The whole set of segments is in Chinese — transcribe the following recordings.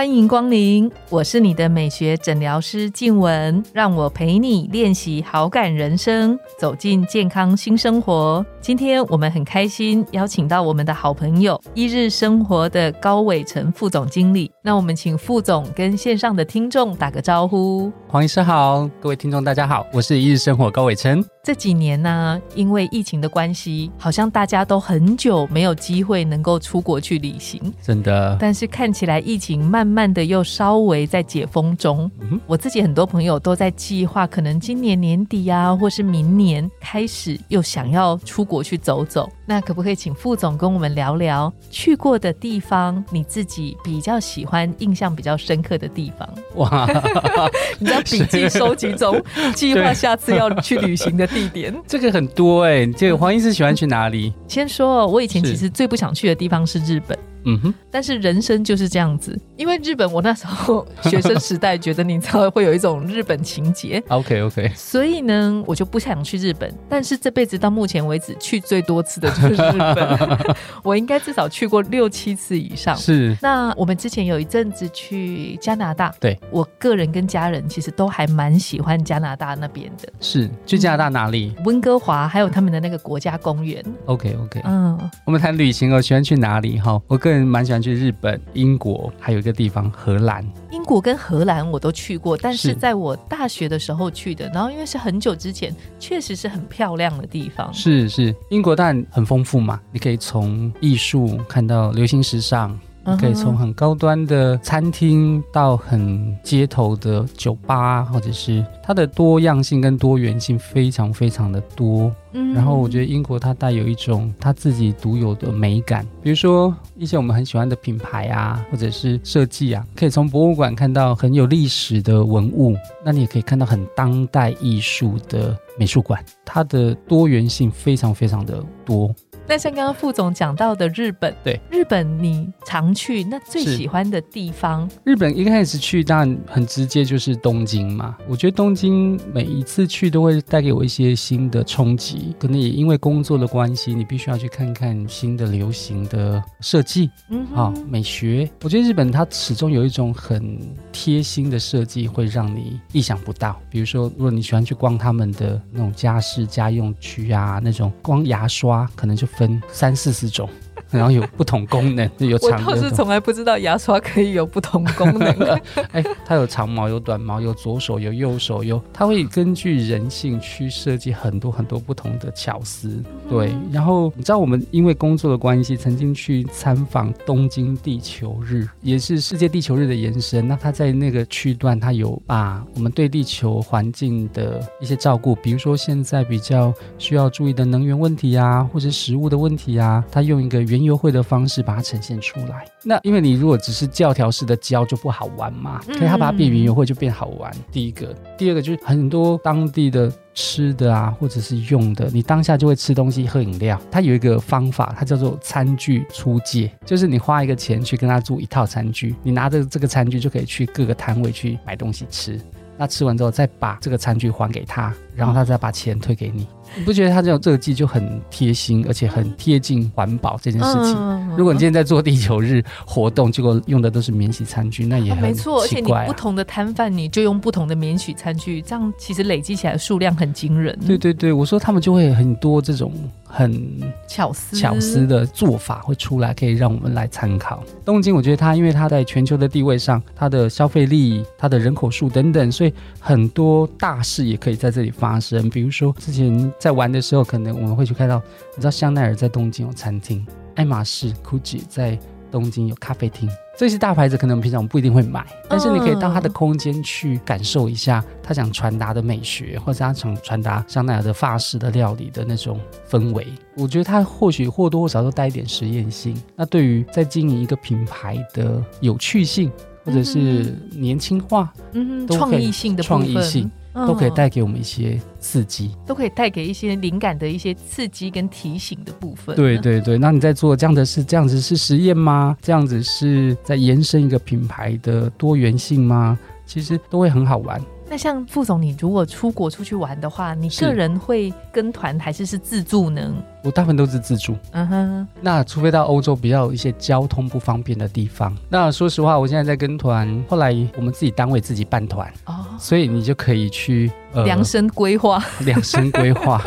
欢迎光临，我是你的美学诊疗师静雯，让我陪你练习好感人生，走进健康新生活。今天我们很开心邀请到我们的好朋友一日生活的高伟成副总经理。那我们请副总跟线上的听众打个招呼。黄医师好，各位听众大家好，我是一日生活高伟成。这几年呢，因为疫情的关系，好像大家都很久没有机会能够出国去旅行，真的。但是看起来疫情慢慢的又稍微在解封中。我自己很多朋友都在计划，可能今年年底啊，或是明年开始又想要出国去走走。那可不可以请副总跟我们聊聊去过的地方，你自己比较喜欢、印象比较深刻的地方？哇，你在笔记收集中 计划下次要去旅行的。地点 这个很多哎，这个黄医师喜欢去哪里？先说，我以前其实最不想去的地方是日本。嗯哼，但是人生就是这样子，因为日本，我那时候学生时代觉得你知道会有一种日本情节。OK OK，所以呢，我就不想去日本。但是这辈子到目前为止去最多次的就是日本，我应该至少去过六七次以上。是。那我们之前有一阵子去加拿大，对我个人跟家人其实都还蛮喜欢加拿大那边的。是去加拿大哪里？温哥华，还有他们的那个国家公园。OK OK，嗯，我们谈旅行哦，喜欢去哪里？哈，我个。蛮喜欢去日本、英国，还有一个地方荷兰。英国跟荷兰我都去过，但是在我大学的时候去的。然后因为是很久之前，确实是很漂亮的地方。是是，英国当然很丰富嘛，你可以从艺术看到流行时尚。可以从很高端的餐厅到很街头的酒吧，或者是它的多样性跟多元性非常非常的多。嗯，然后我觉得英国它带有一种它自己独有的美感，比如说一些我们很喜欢的品牌啊，或者是设计啊，可以从博物馆看到很有历史的文物，那你也可以看到很当代艺术的美术馆，它的多元性非常非常的多。那像刚刚副总讲到的日本，对日本你常去，那最喜欢的地方？日本一开始去当然很直接就是东京嘛。我觉得东京每一次去都会带给我一些新的冲击，可能也因为工作的关系，你必须要去看看新的流行的设计，嗯，好美学。我觉得日本它始终有一种很贴心的设计，会让你意想不到。比如说，如果你喜欢去逛他们的那种家饰家用区啊，那种光牙刷可能就。分三四十种。然后有不同功能，有长。我倒是从来不知道牙刷可以有不同功能。哎，它有长毛，有短毛，有左手，有右手，有它会根据人性去设计很多很多不同的巧思。对，然后你知道我们因为工作的关系，曾经去参访东京地球日，也是世界地球日的延伸。那它在那个区段，它有把我们对地球环境的一些照顾，比如说现在比较需要注意的能源问题啊，或者食物的问题啊，它用一个原优惠的方式把它呈现出来。那因为你如果只是教条式的教就不好玩嘛，所以它把它变圆优惠就变好玩。第一个，第二个就是很多当地的吃的啊，或者是用的，你当下就会吃东西喝饮料。它有一个方法，它叫做餐具出借，就是你花一个钱去跟他租一套餐具，你拿着这个餐具就可以去各个摊位去买东西吃。那吃完之后再把这个餐具还给他，然后他再把钱退给你。你不觉得他这种这个季就很贴心，而且很贴近环保这件事情？如果你今天在做地球日活动，结果用的都是免洗餐具，那也很没错。而且你不同的摊贩，你就用不同的免洗餐具，这样其实累积起来数量很惊人。对对对，我说他们就会很多这种很巧思巧思的做法会出来，可以让我们来参考。东京，我觉得它因为它在全球的地位上，它的消费力、它的人口数等等，所以很多大事也可以在这里发生。比如说之前。在玩的时候，可能我们会去看到，你知道香奈儿在东京有餐厅，爱马仕、GUCCI 在东京有咖啡厅，这些大牌子可能平常我们不一定会买，但是你可以到它的空间去感受一下他想传达的美学，或者他想传达香奈儿的法式的料理的那种氛围。我觉得它或许或多或少都带一点实验性。那对于在经营一个品牌的有趣性，或者是年轻化，嗯，创意性的创意性。都可以带给我们一些刺激，都可以带给一些灵感的一些刺激跟提醒的部分。对对对，那你在做这样的事，这样子是实验吗？这样子是在延伸一个品牌的多元性吗？其实都会很好玩。那像副总，你如果出国出去玩的话，你个人会跟团还是是自助呢？我大部分都是自助。嗯哼。那除非到欧洲比较有一些交通不方便的地方。那说实话，我现在在跟团，后来我们自己单位自己办团哦，所以你就可以去量身规划，量身规划，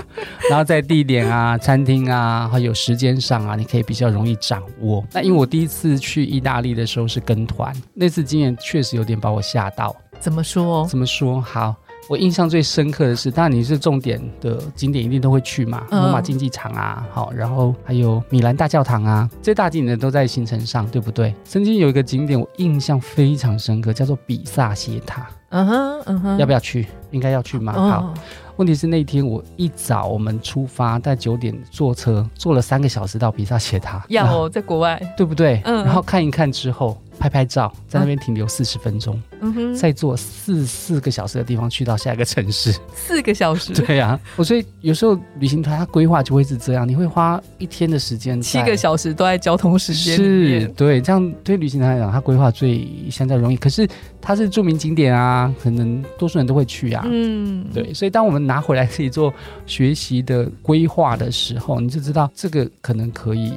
然后在地点啊、餐厅啊，还有时间上啊，你可以比较容易掌握。那因为我第一次去意大利的时候是跟团，那次经验确实有点把我吓到。怎么说？怎么说？好，我印象最深刻的是，当然你是重点的景点一定都会去嘛，罗马竞技场啊，好，然后还有米兰大教堂啊，这些大景点都在行程上，对不对？曾经有一个景点我印象非常深刻，叫做比萨斜塔。嗯哼，嗯哼，要不要去？应该要去吗？好。问题是那天我一早我们出发，在九点坐车，坐了三个小时到比萨斜塔。要在国外，对不对？嗯。然后看一看之后。拍拍照，在那边停留四十分钟，嗯哼，再坐四四个小时的地方去到下一个城市，四个小时，对呀，我所以有时候旅行团它规划就会是这样，你会花一天的时间，七个小时都在交通时间是，对，这样对旅行团来讲，它规划最相对容易，可是它是著名景点啊，可能多数人都会去啊，嗯，对，所以当我们拿回来自己做学习的规划的时候，你就知道这个可能可以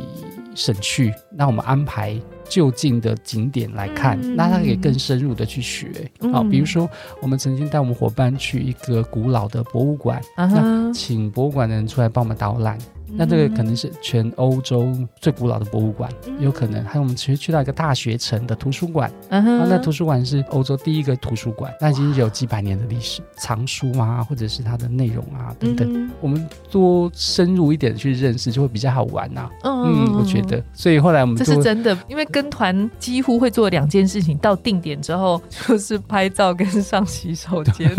省去，那我们安排。就近的景点来看，那他可以更深入的去学。好，比如说我们曾经带我们伙伴去一个古老的博物馆，那请博物馆的人出来帮我们导览。那这个可能是全欧洲最古老的博物馆，有可能还有我们其实去到一个大学城的图书馆，那图书馆是欧洲第一个图书馆，那已经有几百年的历史，藏书啊，或者是它的内容啊等等，我们多深入一点去认识，就会比较好玩呐。嗯，我觉得，所以后来我们这是真的，因为跟团几乎会做两件事情，到定点之后 就是拍照跟上洗手间，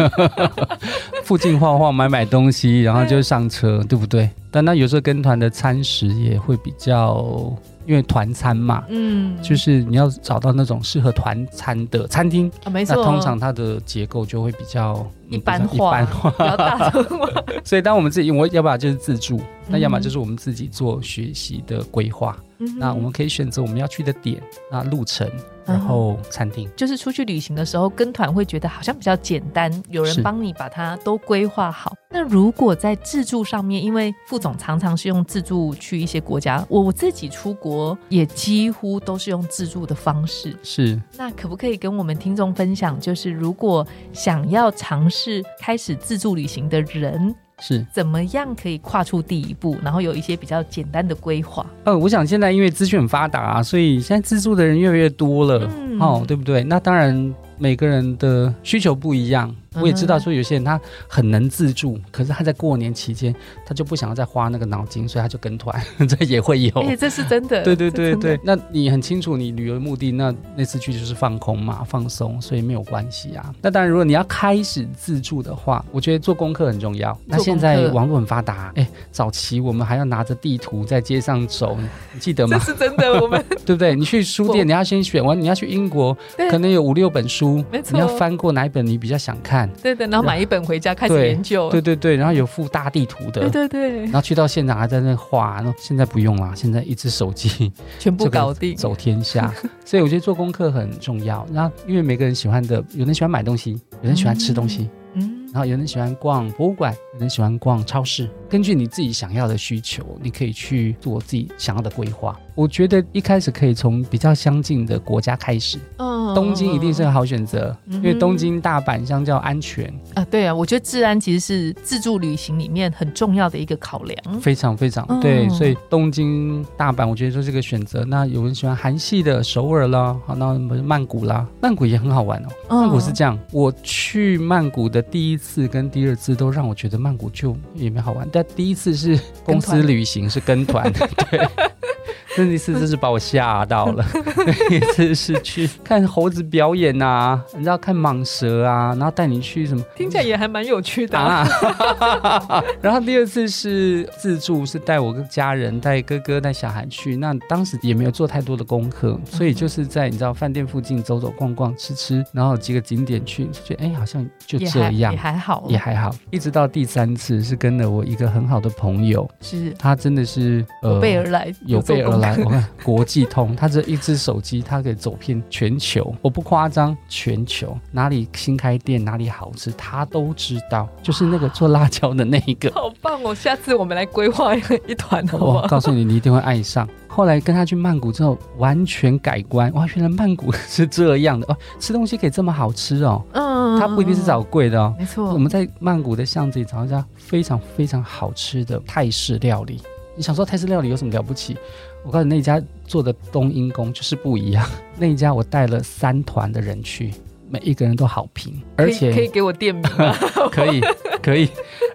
附近晃晃，买买东西，然后就上车，对不对？但那有时候跟团的餐食也会比较，因为团餐嘛，嗯，就是你要找到那种适合团餐的餐厅啊，没错。那通常它的结构就会比较一般化，比较大众化。所以当我们自己，我要不然就是自助，那要么就是我们自己做学习的规划。那我们可以选择我们要去的点，那路程。然后餐厅就是出去旅行的时候，跟团会觉得好像比较简单，有人帮你把它都规划好。那如果在自助上面，因为副总常常是用自助去一些国家，我我自己出国也几乎都是用自助的方式。是，那可不可以跟我们听众分享，就是如果想要尝试开始自助旅行的人？是怎么样可以跨出第一步，然后有一些比较简单的规划？呃，我想现在因为资讯很发达啊，所以现在自助的人越来越多了，哦，对不对？那当然每个人的需求不一样。我也知道说有些人他很能自助，可是他在过年期间他就不想要再花那个脑筋，所以他就跟团，这也会有。哎，这是真的。对对对对，那你很清楚你旅游目的，那那次去就是放空嘛，放松，所以没有关系啊。那当然，如果你要开始自助的话，我觉得做功课很重要。那现在网络很发达，哎，早期我们还要拿着地图在街上走，你记得吗？这是真的，我们 对不对？你去书店，你要先选完，你要去英国，可能有五六本书，没错，你要翻过哪一本你比较想看。对对，然后买一本回家开始研究。对对对，然后有附大地图的。对对对。然后去到现场还在那画，然后现在不用了，现在一只手机全部搞定，走天下。所以我觉得做功课很重要。然后因为每个人喜欢的，有人喜欢买东西，有人喜欢吃东西。嗯，然后有人喜欢逛博物馆，有人喜欢逛超市。根据你自己想要的需求，你可以去做自己想要的规划。我觉得一开始可以从比较相近的国家开始。嗯，东京一定是个好选择，因为东京、大阪相较安全啊。对啊，我觉得治安其实是自助旅行里面很重要的一个考量。非常非常对，所以东京、大阪，我觉得说是个选择。那有人喜欢韩系的首尔啦，好，那曼谷啦，曼谷也很好玩哦。曼谷是这样，我去曼谷的。第一次跟第二次都让我觉得曼谷就也没好玩，但第一次是公司旅行是跟团，对。那一次真是把我吓到了。那一次是去看猴子表演啊，你知道看蟒蛇啊，然后带你去什么？听起来也还蛮有趣的啊。然后第二次是自助，是带我跟家人、带哥哥、带小孩去。那当时也没有做太多的功课，所以就是在你知道饭店附近走走逛逛、吃吃，然后几个景点去，就觉得哎，好像就这样，也还好，也还好。一直到第三次是跟了我一个很好的朋友，是他真的是有备而来，有备而来。我看国际通，他这一只手机，他可以走遍全球，我不夸张，全球哪里新开店，哪里好吃，他都知道。就是那个做辣椒的那一个，好棒哦！下次我们来规划一一团，好不好？告诉你，你一定会爱上。后来跟他去曼谷之后，完全改观。哇，原来曼谷是这样的哦，吃东西可以这么好吃哦。嗯，它不一定是找贵的哦。没错，我们在曼谷的巷子里找一家非常非常好吃的泰式料理。你想说泰式料理有什么了不起？我告诉你，那家做的冬阴功就是不一样。那一家我带了三团的人去，每一个人都好评，而且可以给我店名吗？可以，可以。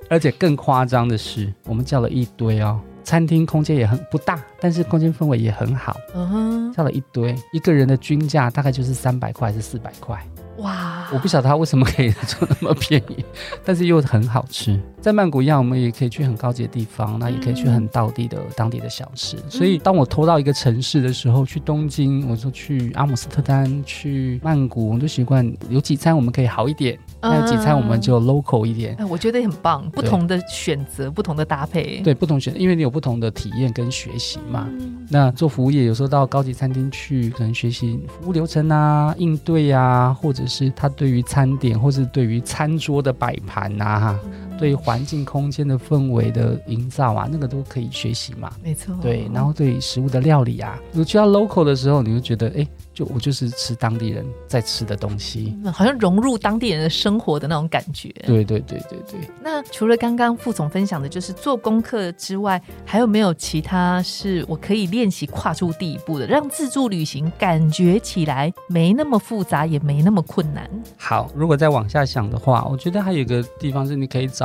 而且更夸张的是，我们叫了一堆哦。餐厅空间也很不大，但是空间氛围也很好。嗯哼，叫了一堆，一个人的均价大概就是三百块还是四百块。哇！我不晓得它为什么可以做那么便宜，但是又很好吃。在曼谷一样，我们也可以去很高级的地方，那也可以去很道地的当地的小吃。所以，当我拖到一个城市的时候，去东京，我就去阿姆斯特丹，去曼谷，我就习惯有几餐我们可以好一点，那有几餐我们就 local 一点。哎，我觉得很棒，不同的选择，不同的搭配。对，不同选，因为你有不同的体验跟学习嘛。那做服务业，有时候到高级餐厅去，可能学习服务流程啊、应对啊，或者是他对于餐点，或是对于餐桌的摆盘呐。对环境空间的氛围的营造啊，那个都可以学习嘛。没错。对，然后对食物的料理啊，你去到 local 的时候，你就觉得，哎，就我就是吃当地人在吃的东西，好像融入当地人的生活的那种感觉。对对对对对。那除了刚刚副总分享的，就是做功课之外，还有没有其他是我可以练习跨出第一步的，让自助旅行感觉起来没那么复杂，也没那么困难？好，如果再往下想的话，我觉得还有一个地方是你可以找。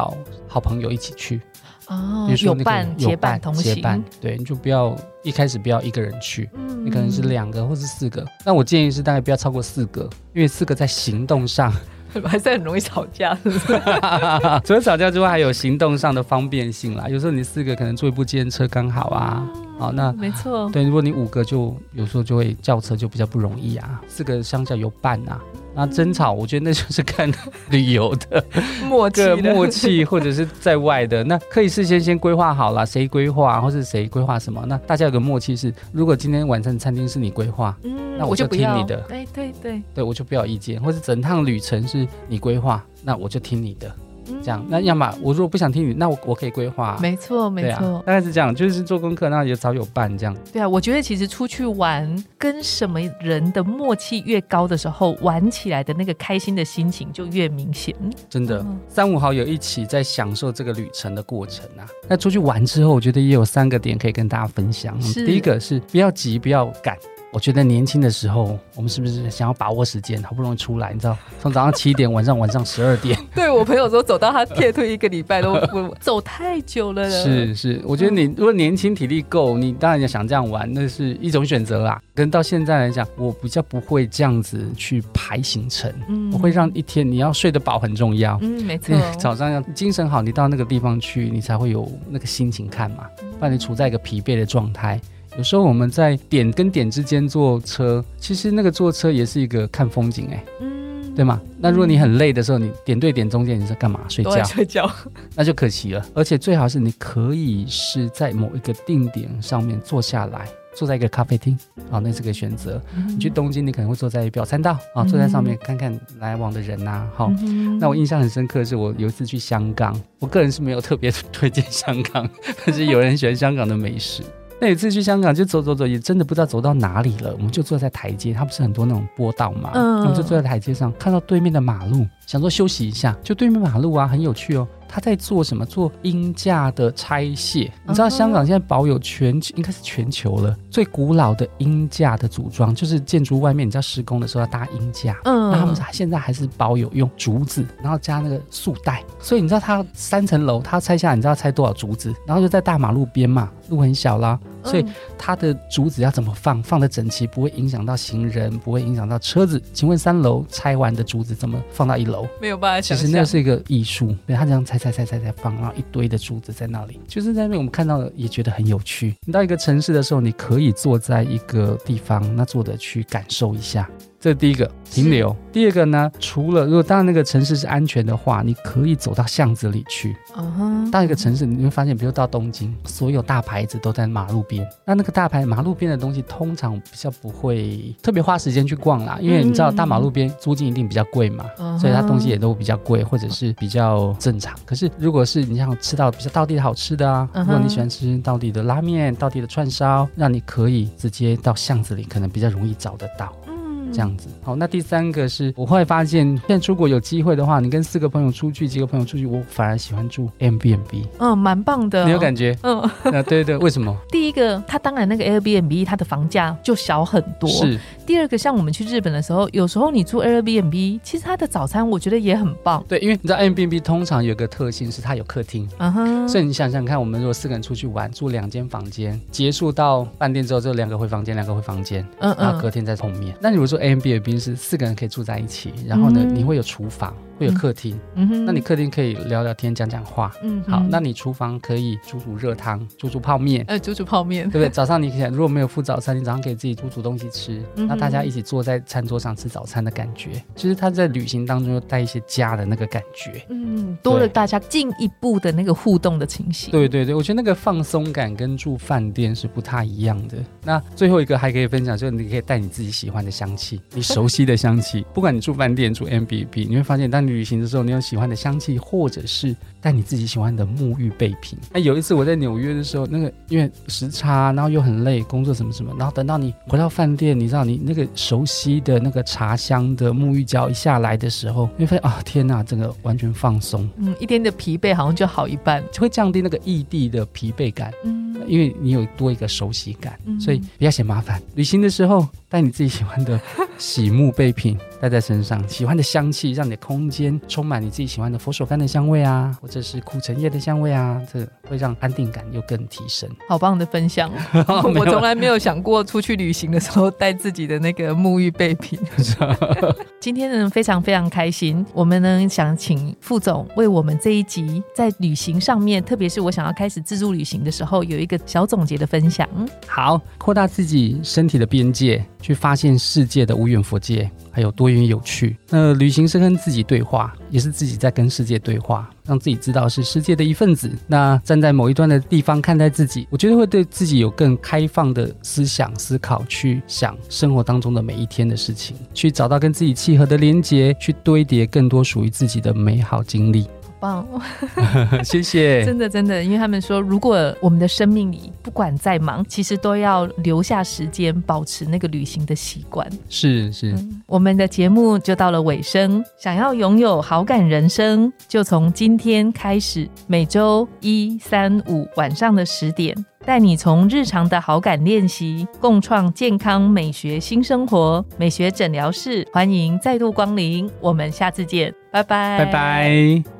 好朋友一起去哦，有伴结伴同行，对，你就不要一开始不要一个人去，你可能是两个或是四个。那我建议是大概不要超过四个，因为四个在行动上 还是很容易吵架，是不是？除了吵架之外，还有行动上的方便性啦。有时候你四个可能坐一部自行车刚好啊，好那没错，对，如果你五个就有时候就会叫车就比较不容易啊，四个相较有伴啊。那争吵，我觉得那就是看旅游的 默契，默契或者是在外的，那可以事先先规划好了，谁规划或是谁规划什么，那大家有个默契是，如果今天晚上餐厅是你规划，嗯，那我就听你的，哎，对对对，我就不要意见，或是整趟旅程是你规划，那我就听你的。这样，那要么我如果不想听你，那我我可以规划。没错，没错，大概是这样，就是做功课，那也早有伴这样。对啊，我觉得其实出去玩，跟什么人的默契越高的时候，玩起来的那个开心的心情就越明显。真的，三五好友一起在享受这个旅程的过程啊。那出去玩之后，我觉得也有三个点可以跟大家分享。第一个是不要急，不要赶。我觉得年轻的时候，我们是不是想要把握时间，好不容易出来，你知道，从早上七点，晚上晚上十二点。对我朋友说，走到他贴退一个礼拜都不走太久了。是是，我觉得你如果年轻体力够，你当然想这样玩，那是一种选择啦。跟到现在来讲，我比较不会这样子去排行程，嗯，我会让一天你要睡得饱很重要，嗯，没错，早上要精神好，你到那个地方去，你才会有那个心情看嘛，不然你处在一个疲惫的状态。有时候我们在点跟点之间坐车，其实那个坐车也是一个看风景哎，嗯，对吗？那如果你很累的时候，你点对点中间你是干嘛？睡觉？睡觉，那就可惜了。而且最好是你可以是在某一个定点上面坐下来，坐在一个咖啡厅啊，那是个选择。你去东京，你可能会坐在表参道啊，坐在上面看看来往的人呐。好，那我印象很深刻是我有一次去香港，我个人是没有特别推荐香港，但是有人喜欢香港的美食。那有一次去香港，就走走走，也真的不知道走到哪里了。我们就坐在台阶，它不是很多那种坡道嘛，我们就坐在台阶上，看到对面的马路，想说休息一下，就对面马路啊，很有趣哦。他在做什么？做鹰架的拆卸。你知道香港现在保有全球应该是全球了最古老的鹰架的组装，就是建筑外面你知道施工的时候要搭鹰架，嗯，那他们现在还是保有用竹子，然后加那个束带。所以你知道它三层楼，它拆下来，你知道拆多少竹子？然后就在大马路边嘛，路很小啦，所以它的竹子要怎么放，放的整齐，不会影响到行人，不会影响到车子。请问三楼拆完的竹子怎么放到一楼？没有办法想。其实那是一个艺术，对他这样拆拆拆拆拆放，然后一堆的竹子在那里，就是在那边我们看到了也觉得很有趣。你到一个城市的时候，你可以坐在一个地方，那坐着去感受一下。这是第一个停留。第二个呢，除了如果当然那个城市是安全的话，你可以走到巷子里去。嗯哼。到一个城市，你会发现，比如到东京，所有大牌子都在马路边。那那个大牌马路边的东西，通常比较不会特别花时间去逛啦，因为你知道大马路边租金一定比较贵嘛，所以它东西也都比较贵，或者是比较正常。可是如果是你想吃到比较地的好吃的啊，如果你喜欢吃地的拉面、地的串烧，那你可以直接到巷子里，可能比较容易找得到。这样子，好，那第三个是我后来发现，现在出国有机会的话，你跟四个朋友出去，几个朋友出去，我反而喜欢住 M B N B，嗯，蛮棒的，你有感觉？嗯，啊，对对，为什么？第一个，它当然那个 Air B N B 它的房价就小很多，是。第二个，像我们去日本的时候，有时候你住 Air B N B，其实它的早餐我觉得也很棒。对，因为你知道 Airbnb 通常有个特性是它有客厅，嗯哼，所以你想想看，我们如果四个人出去玩，住两间房间，结束到饭店之后，就两个回房间，两个回房间，嗯嗯，然后隔天再碰面。那你如果说 M B N B 是四个人可以住在一起，然后呢，你会有厨房。会有客厅，嗯哼，那你客厅可以聊聊天、讲讲话，嗯，好，那你厨房可以煮煮热汤、煮煮泡面，呃，煮煮泡面，对不对？早上你可以如果没有付早餐，你早上可以自己煮煮东西吃，那大家一起坐在餐桌上吃早餐的感觉，其实他在旅行当中又带一些家的那个感觉，嗯，多了大家进一步的那个互动的情形，对对对，我觉得那个放松感跟住饭店是不太一样的。那最后一个还可以分享，就是你可以带你自己喜欢的香气，你熟悉的香气，不管你住饭店住 M B B，你会发现当你旅行的时候，你有。喜欢的香气，或者是带你自己喜欢的沐浴备品。那有一次我在纽约的时候，那个因为时差，然后又很累，工作什么什么，然后等到你回到饭店，你知道你那个熟悉的那个茶香的沐浴胶一下来的时候，你会发现啊，天哪，整个完全放松，嗯，一天的疲惫好像就好一半，就会降低那个异地的疲惫感，嗯，因为你有多一个熟悉感，所以不要嫌麻烦。旅行的时候带你自己喜欢的洗沐备品带在身上，喜欢的香气，让你的空间充满你。自己喜欢的佛手柑的香味啊，或者是苦橙叶的香味啊，这会让安定感又更提升。好棒的分享，我从来没有想过出去旅行的时候带自己的那个沐浴备品。今天呢，非常非常开心，我们呢想请副总为我们这一集在旅行上面，特别是我想要开始自助旅行的时候，有一个小总结的分享。好，扩大自己身体的边界，去发现世界的无远佛界，还有多元有趣。那旅行是跟自己对话，也是自己在跟世界对话，让自己知道是世界的一份子。那站在某一端的地方看待自己，我觉得会对自己有更开放的思想思考，去想生活当中的每一天的事情，去找到跟自己契合的连接，去堆叠更多属于自己的美好经历。棒，谢谢。真的真的，因为他们说，如果我们的生命里不管再忙，其实都要留下时间，保持那个旅行的习惯。是是，我们的节目就到了尾声。想要拥有好感人生，就从今天开始，每周一、三、五晚上的十点，带你从日常的好感练习，共创健康美学新生活。美学诊疗室，欢迎再度光临，我们下次见，拜拜，拜拜。